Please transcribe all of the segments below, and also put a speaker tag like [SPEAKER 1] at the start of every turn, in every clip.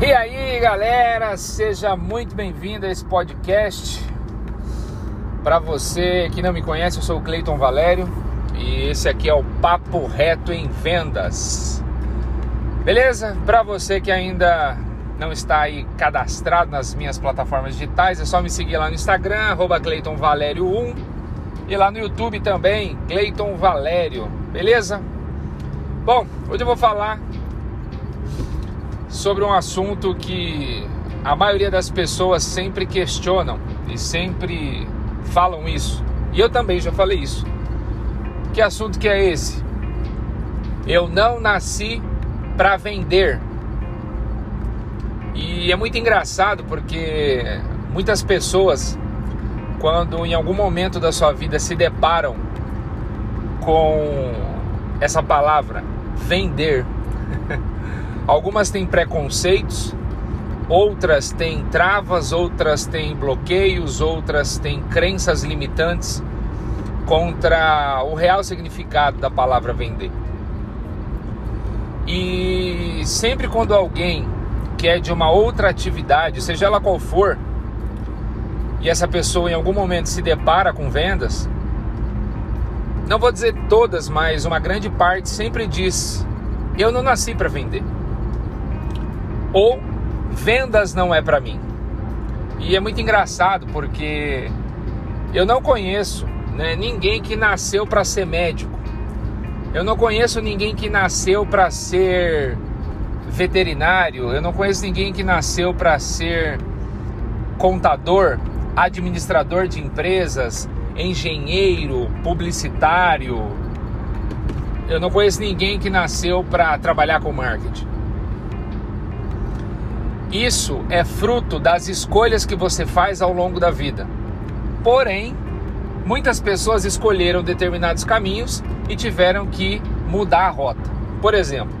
[SPEAKER 1] E aí, galera, seja muito bem-vindo a esse podcast. Para você que não me conhece, eu sou o Cleiton Valério e esse aqui é o Papo Reto em Vendas. Beleza? Para você que ainda não está aí cadastrado nas minhas plataformas digitais, é só me seguir lá no Instagram, arroba Cleiton Valério 1 e lá no YouTube também, Cleiton Valério, beleza? Bom, hoje eu vou falar sobre um assunto que a maioria das pessoas sempre questionam e sempre falam isso. E eu também já falei isso. Que assunto que é esse? Eu não nasci para vender. E é muito engraçado porque muitas pessoas quando em algum momento da sua vida se deparam com essa palavra vender Algumas têm preconceitos, outras têm travas, outras têm bloqueios, outras têm crenças limitantes contra o real significado da palavra vender. E sempre quando alguém que é de uma outra atividade, seja ela qual for, e essa pessoa em algum momento se depara com vendas, não vou dizer todas, mas uma grande parte sempre diz: Eu não nasci para vender ou vendas não é para mim. E é muito engraçado porque eu não conheço né, ninguém que nasceu para ser médico. Eu não conheço ninguém que nasceu para ser veterinário. Eu não conheço ninguém que nasceu para ser contador, administrador de empresas, engenheiro, publicitário. Eu não conheço ninguém que nasceu para trabalhar com marketing. Isso é fruto das escolhas que você faz ao longo da vida. Porém, muitas pessoas escolheram determinados caminhos e tiveram que mudar a rota. Por exemplo,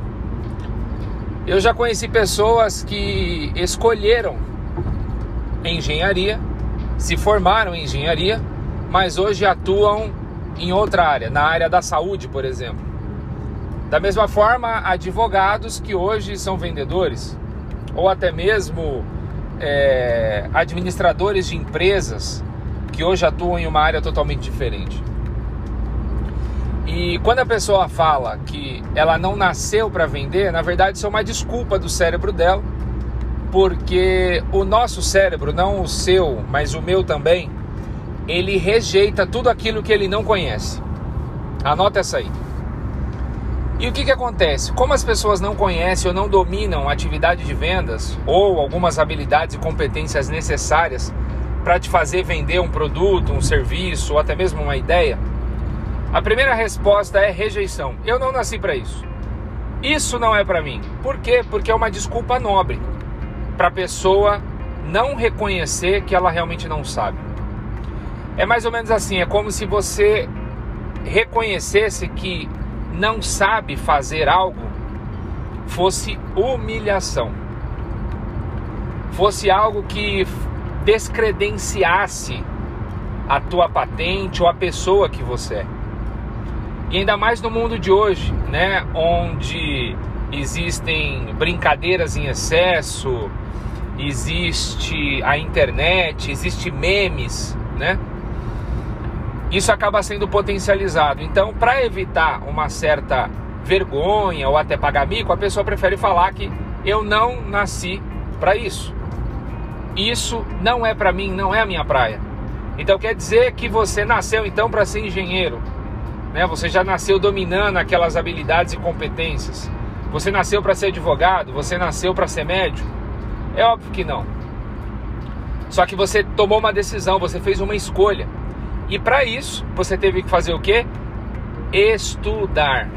[SPEAKER 1] eu já conheci pessoas que escolheram engenharia, se formaram em engenharia, mas hoje atuam em outra área, na área da saúde, por exemplo. Da mesma forma, advogados que hoje são vendedores, ou até mesmo é, administradores de empresas que hoje atuam em uma área totalmente diferente. E quando a pessoa fala que ela não nasceu para vender, na verdade isso é uma desculpa do cérebro dela, porque o nosso cérebro, não o seu, mas o meu também, ele rejeita tudo aquilo que ele não conhece. Anota essa aí. E o que, que acontece? Como as pessoas não conhecem ou não dominam a atividade de vendas ou algumas habilidades e competências necessárias para te fazer vender um produto, um serviço ou até mesmo uma ideia, a primeira resposta é rejeição. Eu não nasci para isso. Isso não é para mim. Por quê? Porque é uma desculpa nobre para a pessoa não reconhecer que ela realmente não sabe. É mais ou menos assim, é como se você reconhecesse que não sabe fazer algo fosse humilhação, fosse algo que descredenciasse a tua patente ou a pessoa que você é. E ainda mais no mundo de hoje, né, onde existem brincadeiras em excesso, existe a internet, existe memes, né? Isso acaba sendo potencializado. Então, para evitar uma certa vergonha ou até pagar mico, a pessoa prefere falar que eu não nasci para isso. Isso não é para mim, não é a minha praia. Então quer dizer que você nasceu então para ser engenheiro, né? Você já nasceu dominando aquelas habilidades e competências. Você nasceu para ser advogado, você nasceu para ser médico? É óbvio que não. Só que você tomou uma decisão, você fez uma escolha. E para isso, você teve que fazer o quê? Estudar.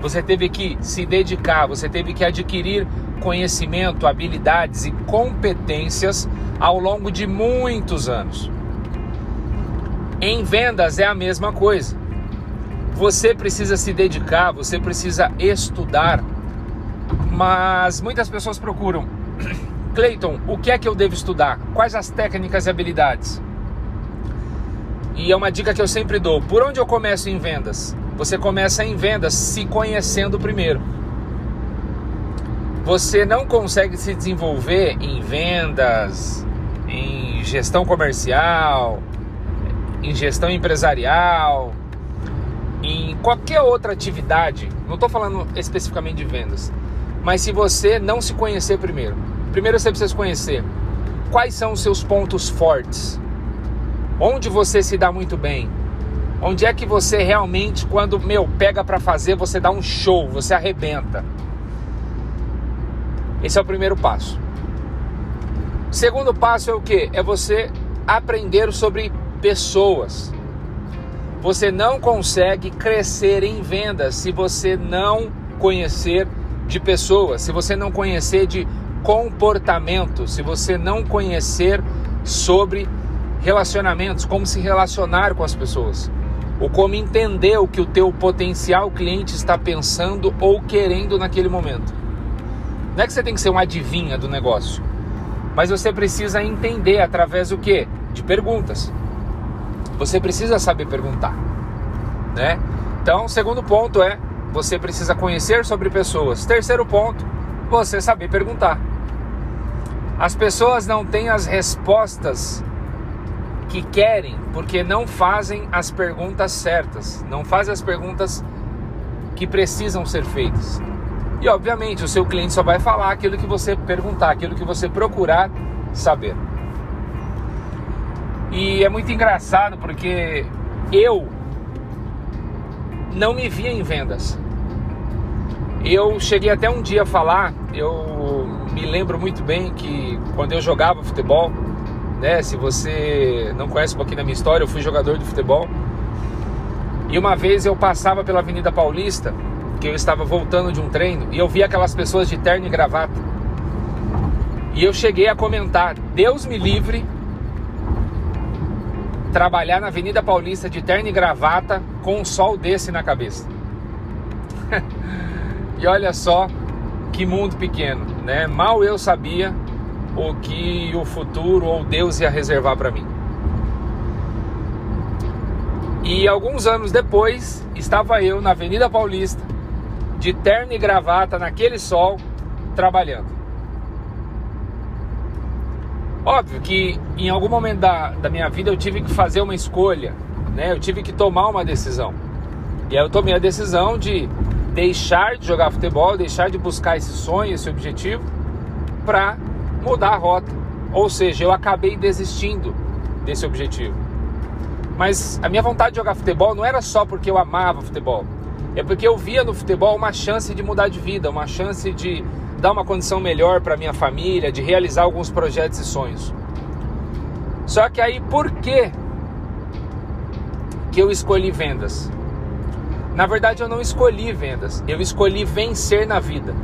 [SPEAKER 1] Você teve que se dedicar, você teve que adquirir conhecimento, habilidades e competências ao longo de muitos anos. Em vendas é a mesma coisa. Você precisa se dedicar, você precisa estudar. Mas muitas pessoas procuram, Cleiton, o que é que eu devo estudar? Quais as técnicas e habilidades? E é uma dica que eu sempre dou. Por onde eu começo em vendas? Você começa em vendas se conhecendo primeiro. você não consegue se desenvolver em vendas, em gestão comercial, em gestão empresarial, em qualquer outra atividade, não estou falando especificamente de vendas, mas se você não se conhecer primeiro, primeiro você precisa conhecer quais são os seus pontos fortes, onde você se dá muito bem, onde é que você realmente, quando meu pega para fazer, você dá um show, você arrebenta. Esse é o primeiro passo. O segundo passo é o que? É você aprender sobre pessoas. Você não consegue crescer em vendas se você não conhecer de pessoas, se você não conhecer de comportamento, se você não conhecer sobre relacionamentos, como se relacionar com as pessoas, ou como entender o que o teu potencial cliente está pensando ou querendo naquele momento. Não é que você tem que ser uma adivinha do negócio, mas você precisa entender através do que? De perguntas. Você precisa saber perguntar, né? Então, segundo ponto é você precisa conhecer sobre pessoas. Terceiro ponto, você saber perguntar. As pessoas não têm as respostas que querem porque não fazem as perguntas certas, não fazem as perguntas que precisam ser feitas. E obviamente o seu cliente só vai falar aquilo que você perguntar, aquilo que você procurar saber. E é muito engraçado porque eu não me via em vendas. Eu cheguei até um dia a falar, eu me lembro muito bem que quando eu jogava futebol, né, se você não conhece um pouquinho da minha história, eu fui jogador de futebol. E uma vez eu passava pela Avenida Paulista, que eu estava voltando de um treino, e eu vi aquelas pessoas de terno e gravata. E eu cheguei a comentar: Deus me livre trabalhar na Avenida Paulista de terno e gravata com um sol desse na cabeça. e olha só que mundo pequeno, né? Mal eu sabia o que o futuro ou Deus ia reservar para mim. E alguns anos depois, estava eu na Avenida Paulista, de terno e gravata, naquele sol, trabalhando. Óbvio que em algum momento da, da minha vida eu tive que fazer uma escolha, né? Eu tive que tomar uma decisão. E aí eu tomei a decisão de deixar de jogar futebol, deixar de buscar esse sonho, esse objetivo, para mudar a rota. Ou seja, eu acabei desistindo desse objetivo. Mas a minha vontade de jogar futebol não era só porque eu amava futebol. É porque eu via no futebol uma chance de mudar de vida, uma chance de dar uma condição melhor para minha família, de realizar alguns projetos e sonhos. Só que aí por que que eu escolhi vendas? Na verdade eu não escolhi vendas, eu escolhi vencer na vida.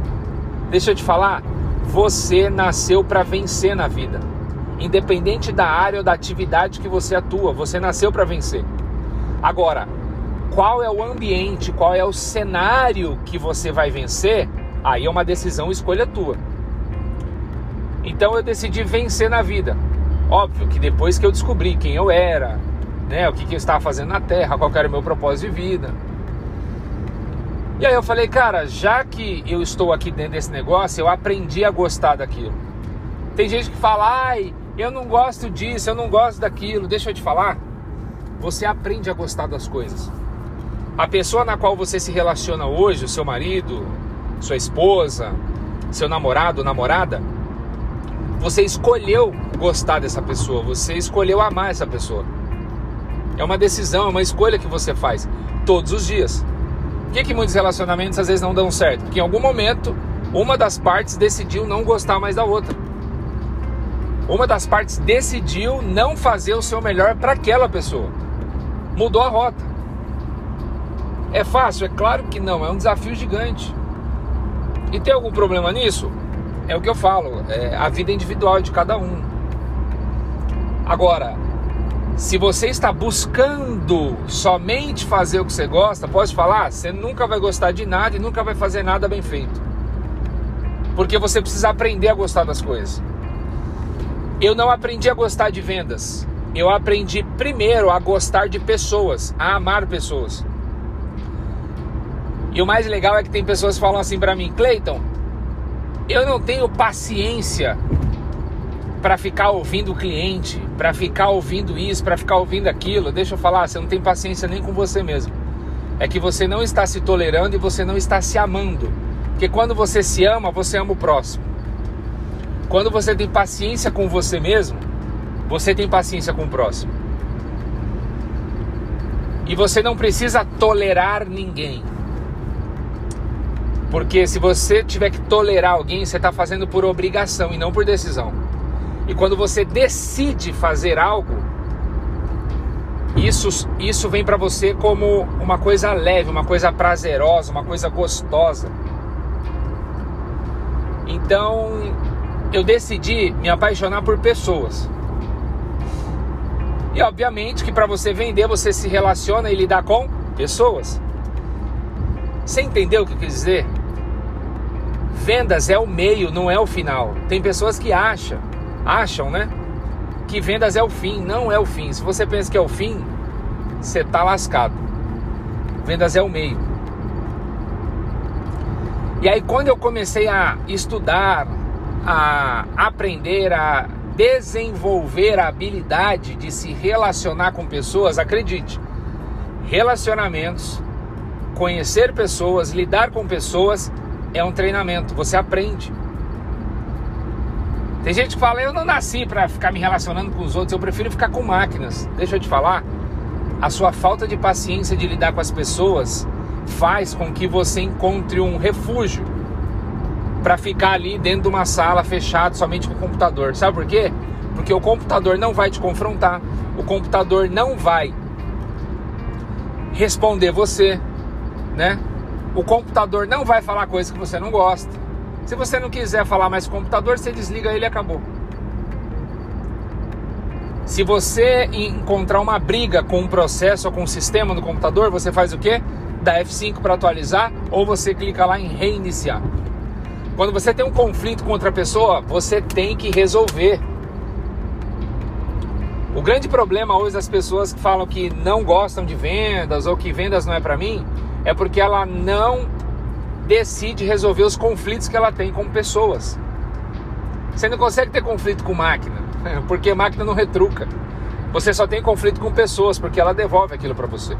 [SPEAKER 1] Deixa eu te falar, você nasceu para vencer na vida. Independente da área ou da atividade que você atua, você nasceu para vencer. Agora, qual é o ambiente, qual é o cenário que você vai vencer? Aí é uma decisão, escolha tua. Então eu decidi vencer na vida. Óbvio que depois que eu descobri quem eu era, né, o que, que eu estava fazendo na Terra, qual era o meu propósito de vida. E aí eu falei, cara, já que eu estou aqui dentro desse negócio, eu aprendi a gostar daquilo. Tem gente que fala, ai, eu não gosto disso, eu não gosto daquilo. Deixa eu te falar, você aprende a gostar das coisas. A pessoa na qual você se relaciona hoje, o seu marido, sua esposa, seu namorado, namorada, você escolheu gostar dessa pessoa, você escolheu amar essa pessoa. É uma decisão, é uma escolha que você faz todos os dias. Por que, que muitos relacionamentos às vezes não dão certo? Porque em algum momento uma das partes decidiu não gostar mais da outra. Uma das partes decidiu não fazer o seu melhor para aquela pessoa. Mudou a rota. É fácil? É claro que não, é um desafio gigante. E tem algum problema nisso? É o que eu falo, é a vida individual de cada um. Agora, se você está buscando somente fazer o que você gosta, posso falar, você nunca vai gostar de nada e nunca vai fazer nada bem feito. Porque você precisa aprender a gostar das coisas. Eu não aprendi a gostar de vendas. Eu aprendi primeiro a gostar de pessoas, a amar pessoas. E o mais legal é que tem pessoas que falam assim para mim, Cleiton, eu não tenho paciência para ficar ouvindo o cliente, para ficar ouvindo isso, para ficar ouvindo aquilo. Deixa eu falar, você não tem paciência nem com você mesmo. É que você não está se tolerando e você não está se amando. Porque quando você se ama, você ama o próximo. Quando você tem paciência com você mesmo, você tem paciência com o próximo. E você não precisa tolerar ninguém. Porque se você tiver que tolerar alguém, você está fazendo por obrigação e não por decisão. E quando você decide fazer algo, isso, isso vem para você como uma coisa leve, uma coisa prazerosa, uma coisa gostosa. Então, eu decidi me apaixonar por pessoas. E obviamente que para você vender, você se relaciona e lidar com pessoas. Você entendeu o que eu quis dizer? Vendas é o meio, não é o final. Tem pessoas que acham, acham, né? Que vendas é o fim, não é o fim. Se você pensa que é o fim, você tá lascado. Vendas é o meio. E aí quando eu comecei a estudar, a aprender a desenvolver a habilidade de se relacionar com pessoas, acredite, relacionamentos, conhecer pessoas, lidar com pessoas é um treinamento, você aprende. Tem gente que fala, eu não nasci para ficar me relacionando com os outros, eu prefiro ficar com máquinas. Deixa eu te falar, a sua falta de paciência de lidar com as pessoas faz com que você encontre um refúgio para ficar ali dentro de uma sala fechado somente com o computador. Sabe por quê? Porque o computador não vai te confrontar, o computador não vai responder você, né? O computador não vai falar coisas que você não gosta. Se você não quiser falar mais com o computador, você desliga ele e acabou. Se você encontrar uma briga com um processo ou com um sistema no computador, você faz o quê? Dá F5 para atualizar ou você clica lá em reiniciar. Quando você tem um conflito com outra pessoa, você tem que resolver. O grande problema hoje das pessoas que falam que não gostam de vendas ou que vendas não é para mim, é porque ela não decide resolver os conflitos que ela tem com pessoas. Você não consegue ter conflito com máquina, porque máquina não retruca. Você só tem conflito com pessoas, porque ela devolve aquilo para você.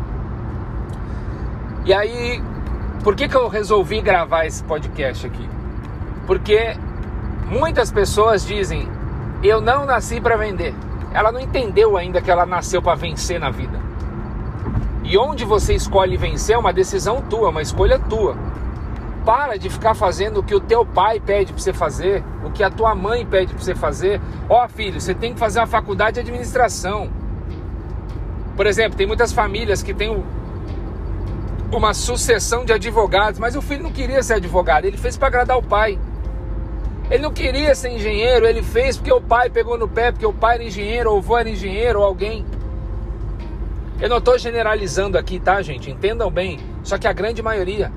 [SPEAKER 1] E aí, por que, que eu resolvi gravar esse podcast aqui? Porque muitas pessoas dizem: eu não nasci para vender. Ela não entendeu ainda que ela nasceu para vencer na vida. E onde você escolhe vencer é uma decisão tua, uma escolha tua. Para de ficar fazendo o que o teu pai pede para você fazer, o que a tua mãe pede para você fazer. Ó, oh, filho, você tem que fazer uma faculdade de administração. Por exemplo, tem muitas famílias que têm uma sucessão de advogados, mas o filho não queria ser advogado, ele fez para agradar o pai. Ele não queria ser engenheiro, ele fez porque o pai pegou no pé, porque o pai era engenheiro, ou o avô era engenheiro, ou alguém. Eu não estou generalizando aqui, tá, gente? Entendam bem. Só que a grande maioria.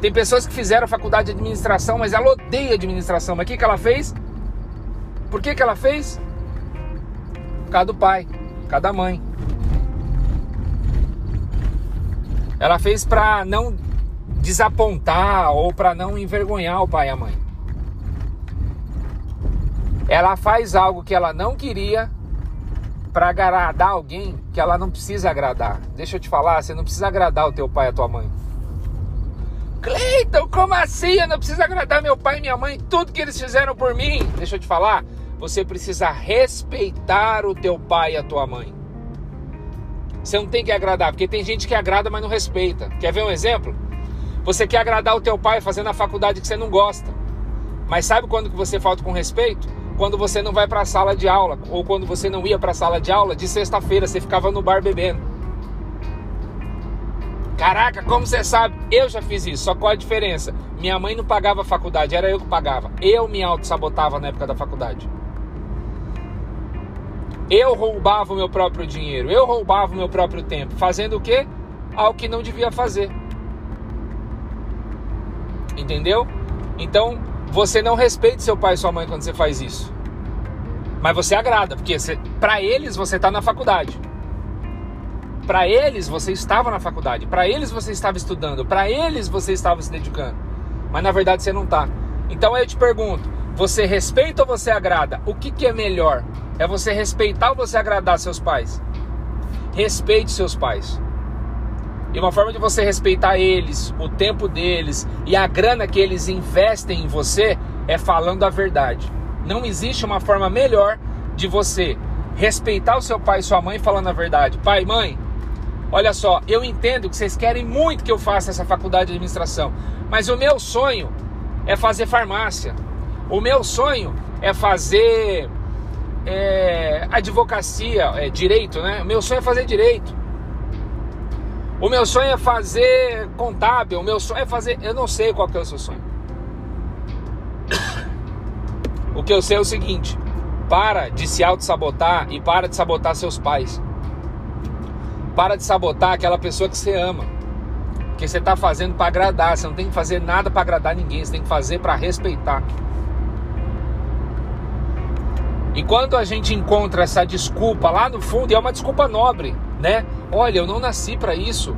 [SPEAKER 1] Tem pessoas que fizeram faculdade de administração, mas ela odeia administração. Mas o que, que ela fez? Por que, que ela fez? Por causa do pai, por causa da mãe. Ela fez para não desapontar ou para não envergonhar o pai e a mãe. Ela faz algo que ela não queria para agradar alguém que ela não precisa agradar. Deixa eu te falar, você não precisa agradar o teu pai e a tua mãe. Cleiton, como assim? Eu não preciso agradar meu pai e minha mãe, tudo que eles fizeram por mim. Deixa eu te falar, você precisa respeitar o teu pai e a tua mãe. Você não tem que agradar, porque tem gente que agrada, mas não respeita. Quer ver um exemplo? Você quer agradar o teu pai fazendo a faculdade que você não gosta. Mas sabe quando que você falta com respeito? quando você não vai para a sala de aula ou quando você não ia para a sala de aula de sexta-feira, você ficava no bar bebendo. Caraca, como você sabe? Eu já fiz isso, só qual a diferença? Minha mãe não pagava a faculdade, era eu que pagava. Eu me auto-sabotava na época da faculdade. Eu roubava o meu próprio dinheiro, eu roubava o meu próprio tempo, fazendo o quê? Algo que não devia fazer. Entendeu? Então, você não respeita seu pai e sua mãe quando você faz isso. Mas você agrada, porque para eles você está na faculdade. Para eles você estava na faculdade. Para eles você estava estudando. Para eles você estava se dedicando. Mas na verdade você não está. Então eu te pergunto: você respeita ou você agrada? O que, que é melhor? É você respeitar ou você agradar seus pais? Respeite seus pais. E uma forma de você respeitar eles, o tempo deles e a grana que eles investem em você é falando a verdade. Não existe uma forma melhor de você respeitar o seu pai e sua mãe falando a verdade. Pai, mãe, olha só, eu entendo que vocês querem muito que eu faça essa faculdade de administração, mas o meu sonho é fazer farmácia. O meu sonho é fazer é, advocacia, é, direito, né? O meu sonho é fazer direito. O meu sonho é fazer contábil, o meu sonho é fazer. Eu não sei qual que é o seu sonho. O que eu sei é o seguinte: para de se auto-sabotar e para de sabotar seus pais. Para de sabotar aquela pessoa que você ama. Que você está fazendo para agradar. Você não tem que fazer nada para agradar ninguém. Você tem que fazer para respeitar. E quando a gente encontra essa desculpa lá no fundo, e é uma desculpa nobre, né? Olha, eu não nasci para isso.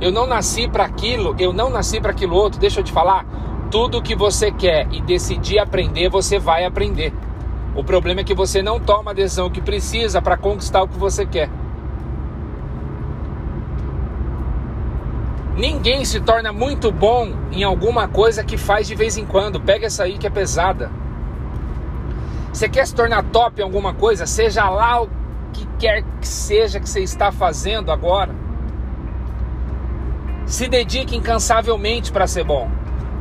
[SPEAKER 1] Eu não nasci para aquilo, eu não nasci para aquilo outro. Deixa eu te falar, tudo que você quer e decidir aprender, você vai aprender. O problema é que você não toma a decisão que precisa para conquistar o que você quer. Ninguém se torna muito bom em alguma coisa que faz de vez em quando. Pega essa aí que é pesada. Você quer se tornar top em alguma coisa? Seja lá o que quer que seja que você está fazendo agora. Se dedique incansavelmente para ser bom.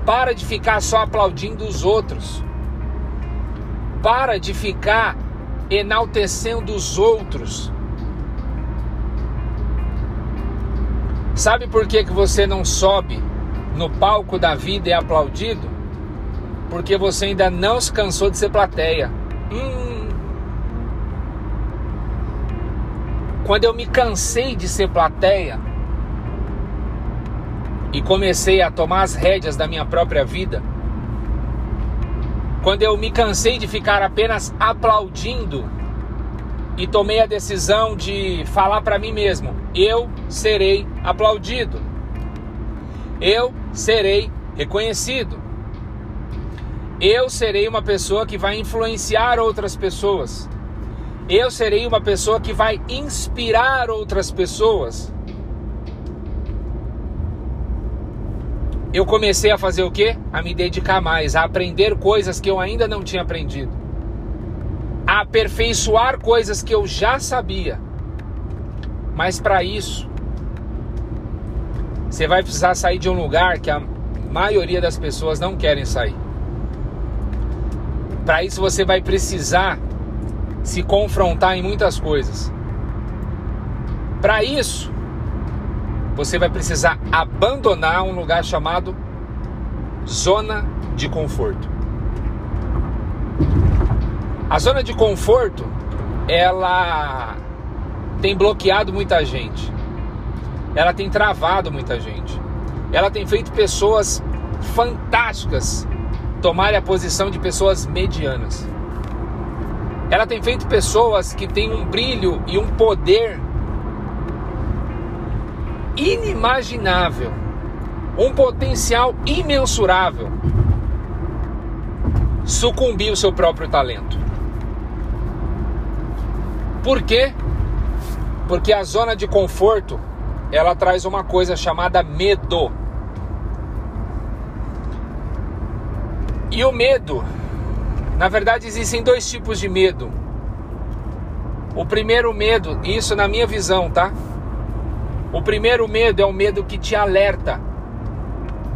[SPEAKER 1] Para de ficar só aplaudindo os outros. Para de ficar enaltecendo os outros. Sabe por que, que você não sobe no palco da vida e é aplaudido? Porque você ainda não se cansou de ser plateia. Hum. Quando eu me cansei de ser plateia e comecei a tomar as rédeas da minha própria vida, quando eu me cansei de ficar apenas aplaudindo e tomei a decisão de falar para mim mesmo: eu serei aplaudido, eu serei reconhecido. Eu serei uma pessoa que vai influenciar outras pessoas. Eu serei uma pessoa que vai inspirar outras pessoas. Eu comecei a fazer o quê? A me dedicar mais, a aprender coisas que eu ainda não tinha aprendido. Aperfeiçoar coisas que eu já sabia. Mas para isso, você vai precisar sair de um lugar que a maioria das pessoas não querem sair. Para isso você vai precisar se confrontar em muitas coisas. Para isso, você vai precisar abandonar um lugar chamado zona de conforto. A zona de conforto, ela tem bloqueado muita gente. Ela tem travado muita gente. Ela tem feito pessoas fantásticas tomarem a posição de pessoas medianas. Ela tem feito pessoas que têm um brilho e um poder inimaginável, um potencial imensurável, sucumbir o seu próprio talento. Por quê? Porque a zona de conforto ela traz uma coisa chamada medo. E o medo, na verdade, existem dois tipos de medo. O primeiro medo, isso na minha visão, tá? O primeiro medo é o medo que te alerta.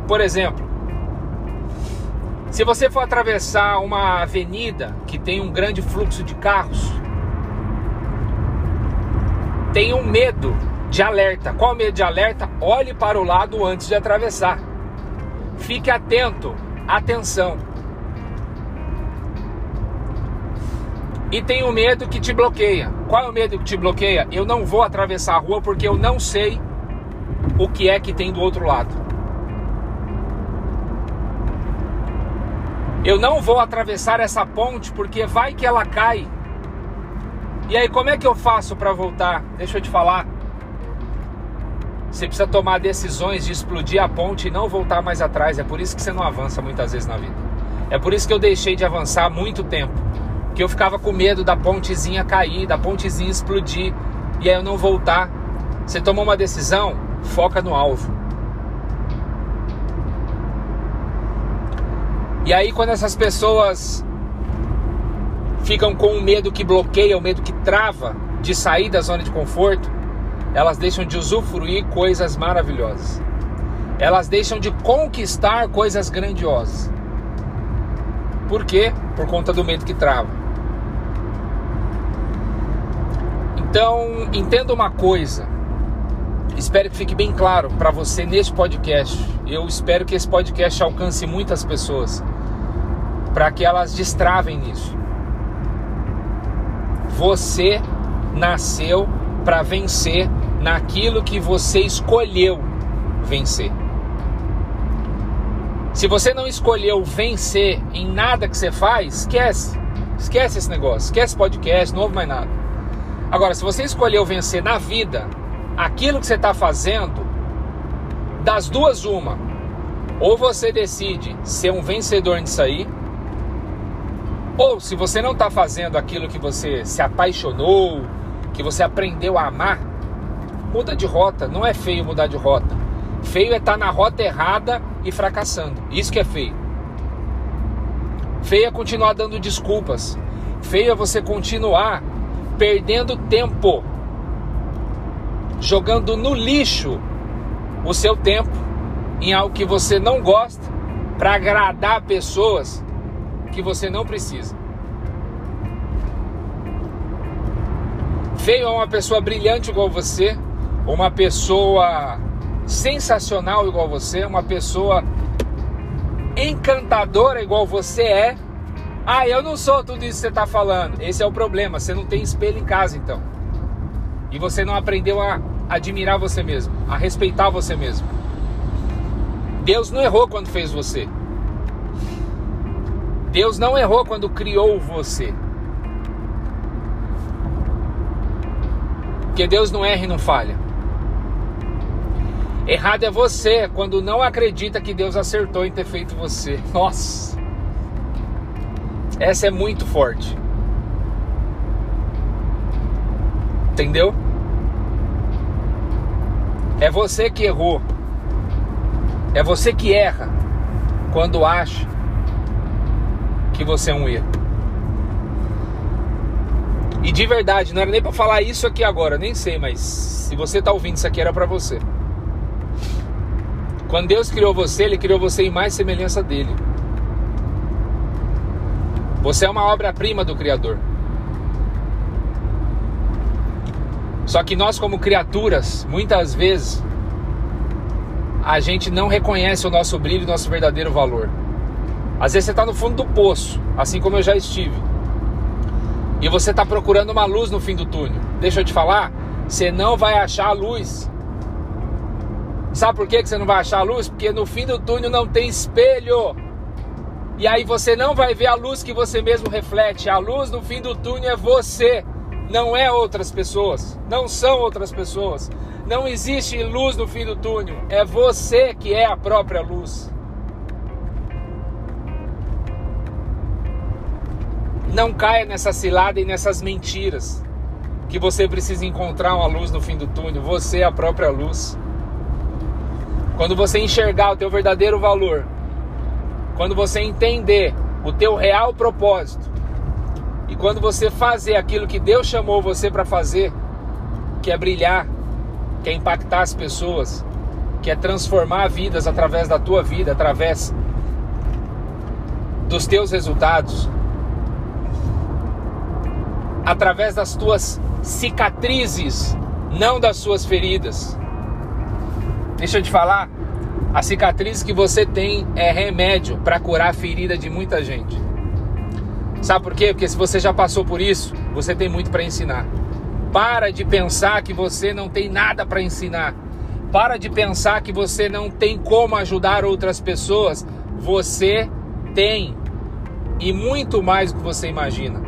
[SPEAKER 1] Por exemplo, se você for atravessar uma avenida que tem um grande fluxo de carros, tem um medo de alerta. Qual medo de alerta? Olhe para o lado antes de atravessar. Fique atento atenção. E tem o medo que te bloqueia. Qual é o medo que te bloqueia? Eu não vou atravessar a rua porque eu não sei o que é que tem do outro lado. Eu não vou atravessar essa ponte porque vai que ela cai. E aí, como é que eu faço para voltar? Deixa eu te falar. Você precisa tomar decisões de explodir a ponte e não voltar mais atrás. É por isso que você não avança muitas vezes na vida. É por isso que eu deixei de avançar muito tempo. Que eu ficava com medo da pontezinha cair, da pontezinha explodir e aí eu não voltar. Você tomou uma decisão, foca no alvo. E aí quando essas pessoas ficam com o medo que bloqueia, o medo que trava de sair da zona de conforto, elas deixam de usufruir coisas maravilhosas. Elas deixam de conquistar coisas grandiosas. Por quê? Por conta do medo que trava. Então, entenda uma coisa. Espero que fique bem claro para você neste podcast. Eu espero que esse podcast alcance muitas pessoas para que elas destravem nisso. Você nasceu para vencer naquilo que você escolheu vencer. Se você não escolheu vencer em nada que você faz, esquece. Esquece esse negócio, esquece podcast, não houve mais nada. Agora, se você escolheu vencer na vida, aquilo que você está fazendo, das duas, uma. Ou você decide ser um vencedor nisso aí, ou se você não está fazendo aquilo que você se apaixonou, que você aprendeu a amar, muda de rota. Não é feio mudar de rota. Feio é estar tá na rota errada e fracassando. Isso que é feio. Feio é continuar dando desculpas. Feio é você continuar perdendo tempo, jogando no lixo o seu tempo em algo que você não gosta para agradar pessoas que você não precisa. Feio é uma pessoa brilhante igual você, uma pessoa sensacional igual você, uma pessoa encantadora igual você é. Ah, eu não sou tudo isso que você está falando. Esse é o problema. Você não tem espelho em casa, então. E você não aprendeu a admirar você mesmo, a respeitar você mesmo. Deus não errou quando fez você. Deus não errou quando criou você. Porque Deus não erra e não falha. Errado é você quando não acredita que Deus acertou em ter feito você. Nossa. Essa é muito forte. Entendeu? É você que errou. É você que erra quando acha que você é um erro. E de verdade, não era nem para falar isso aqui agora, nem sei, mas se você tá ouvindo isso aqui era para você. Quando Deus criou você, ele criou você em mais semelhança dele. Você é uma obra-prima do criador. Só que nós como criaturas, muitas vezes a gente não reconhece o nosso brilho o nosso verdadeiro valor. Às vezes você está no fundo do poço, assim como eu já estive. E você está procurando uma luz no fim do túnel. Deixa eu te falar, você não vai achar a luz. Sabe por que você não vai achar a luz? Porque no fim do túnel não tem espelho. E aí você não vai ver a luz que você mesmo reflete. A luz no fim do túnel é você, não é outras pessoas. Não são outras pessoas. Não existe luz no fim do túnel. É você que é a própria luz. Não caia nessa cilada e nessas mentiras. Que você precisa encontrar uma luz no fim do túnel. Você é a própria luz. Quando você enxergar o teu verdadeiro valor, quando você entender o teu real propósito, e quando você fazer aquilo que Deus chamou você para fazer, que é brilhar, que é impactar as pessoas, que é transformar vidas através da tua vida, através dos teus resultados, através das tuas cicatrizes, não das suas feridas. Deixa eu te falar, a cicatriz que você tem é remédio para curar a ferida de muita gente. Sabe por quê? Porque se você já passou por isso, você tem muito para ensinar. Para de pensar que você não tem nada para ensinar. Para de pensar que você não tem como ajudar outras pessoas. Você tem e muito mais do que você imagina.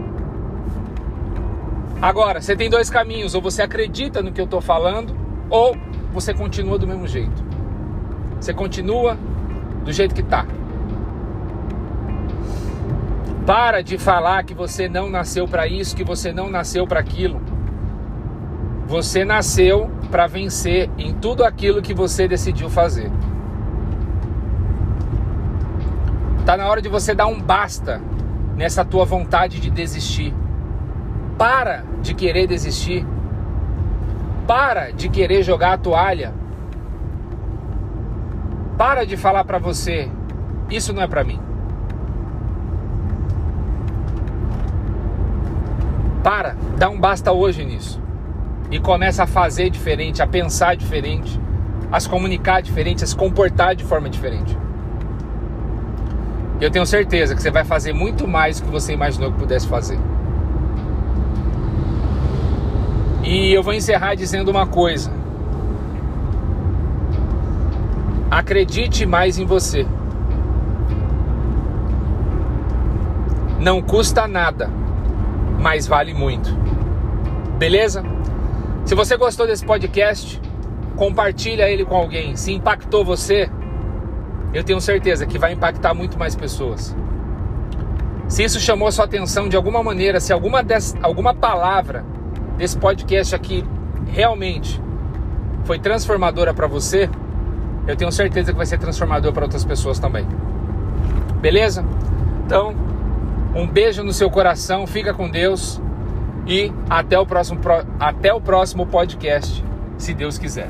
[SPEAKER 1] Agora, você tem dois caminhos: ou você acredita no que eu estou falando, ou você continua do mesmo jeito. Você continua do jeito que tá. Para de falar que você não nasceu para isso, que você não nasceu para aquilo. Você nasceu para vencer em tudo aquilo que você decidiu fazer. Tá na hora de você dar um basta nessa tua vontade de desistir. Para de querer desistir. Para de querer jogar a toalha. Para de falar para você, isso não é para mim. Para, dá um basta hoje nisso. E começa a fazer diferente, a pensar diferente, a se comunicar diferente, a se comportar de forma diferente. Eu tenho certeza que você vai fazer muito mais do que você imaginou que pudesse fazer. E eu vou encerrar dizendo uma coisa. Acredite mais em você. Não custa nada mas vale muito. Beleza? Se você gostou desse podcast, compartilha ele com alguém. Se impactou você, eu tenho certeza que vai impactar muito mais pessoas. Se isso chamou sua atenção de alguma maneira, se alguma, alguma palavra desse podcast aqui realmente foi transformadora para você, eu tenho certeza que vai ser transformador para outras pessoas também. Beleza? Então, um beijo no seu coração, fica com Deus e até o próximo, até o próximo podcast, se Deus quiser.